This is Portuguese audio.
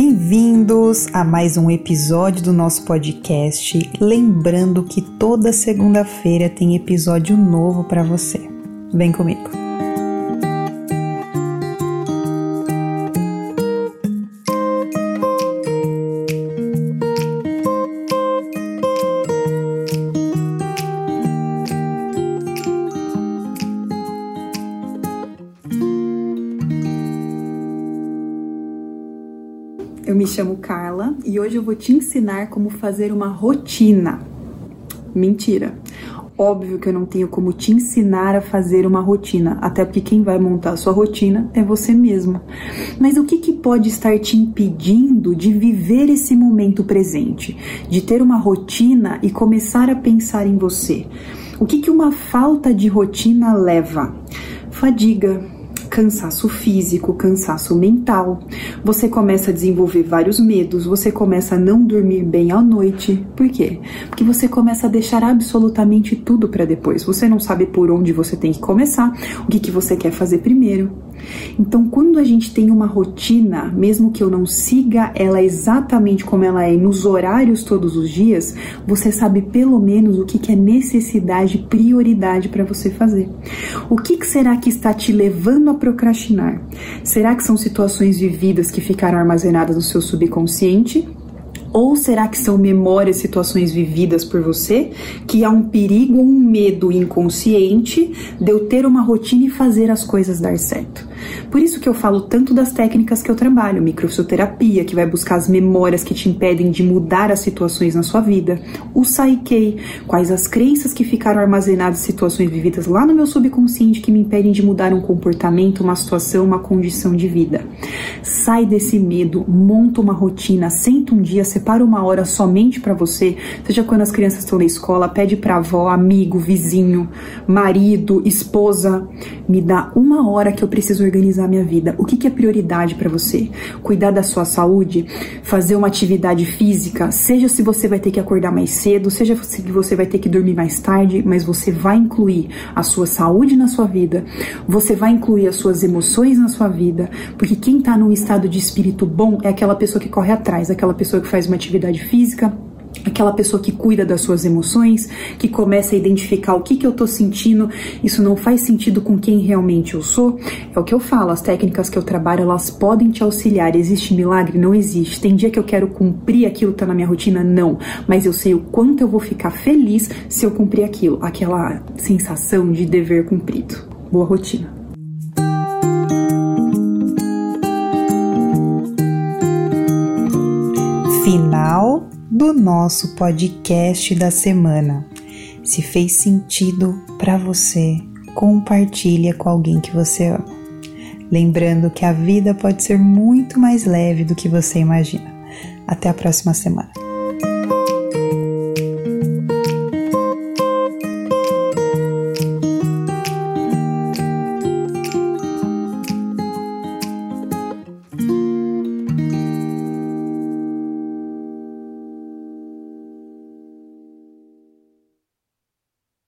bem-vindos a mais um episódio do nosso podcast. Lembrando que toda segunda-feira tem episódio novo para você. Vem comigo. Eu me chamo Carla e hoje eu vou te ensinar como fazer uma rotina. Mentira. Óbvio que eu não tenho como te ensinar a fazer uma rotina, até porque quem vai montar a sua rotina é você mesmo. Mas o que, que pode estar te impedindo de viver esse momento presente, de ter uma rotina e começar a pensar em você? O que, que uma falta de rotina leva? Fadiga, cansaço físico, cansaço mental. Você começa a desenvolver vários medos, você começa a não dormir bem à noite. Por quê? Porque você começa a deixar absolutamente tudo para depois. Você não sabe por onde você tem que começar, o que, que você quer fazer primeiro. Então, quando a gente tem uma rotina, mesmo que eu não siga ela exatamente como ela é, nos horários todos os dias, você sabe pelo menos o que, que é necessidade, prioridade para você fazer. O que, que será que está te levando a procrastinar? Será que são situações vividas que ficaram armazenadas no seu subconsciente? Ou será que são memórias, situações vividas por você, que há um perigo, um medo inconsciente de eu ter uma rotina e fazer as coisas dar certo? Por isso que eu falo tanto das técnicas que eu trabalho, microfisioterapia, que vai buscar as memórias que te impedem de mudar as situações na sua vida, o Saikei, quais as crenças que ficaram armazenadas em situações vividas lá no meu subconsciente que me impedem de mudar um comportamento, uma situação, uma condição de vida. Sai desse medo, monta uma rotina, senta um dia, separa uma hora somente para você, seja quando as crianças estão na escola, pede para avó, amigo, vizinho, marido, esposa, me dá uma hora que eu preciso organizar minha vida. O que, que é prioridade para você? Cuidar da sua saúde, fazer uma atividade física, seja se você vai ter que acordar mais cedo, seja se você vai ter que dormir mais tarde, mas você vai incluir a sua saúde na sua vida, você vai incluir as suas emoções na sua vida, porque quem está num estado de espírito bom é aquela pessoa que corre atrás, aquela pessoa que faz uma atividade física, aquela pessoa que cuida das suas emoções, que começa a identificar o que, que eu tô sentindo, isso não faz sentido com quem realmente eu sou, é o que eu falo, as técnicas que eu trabalho, elas podem te auxiliar, existe milagre? Não existe, tem dia que eu quero cumprir aquilo que tá na minha rotina? Não, mas eu sei o quanto eu vou ficar feliz se eu cumprir aquilo, aquela sensação de dever cumprido. Boa rotina. Final do nosso podcast da semana. Se fez sentido para você, compartilha com alguém que você ama. Lembrando que a vida pode ser muito mais leve do que você imagina. Até a próxima semana.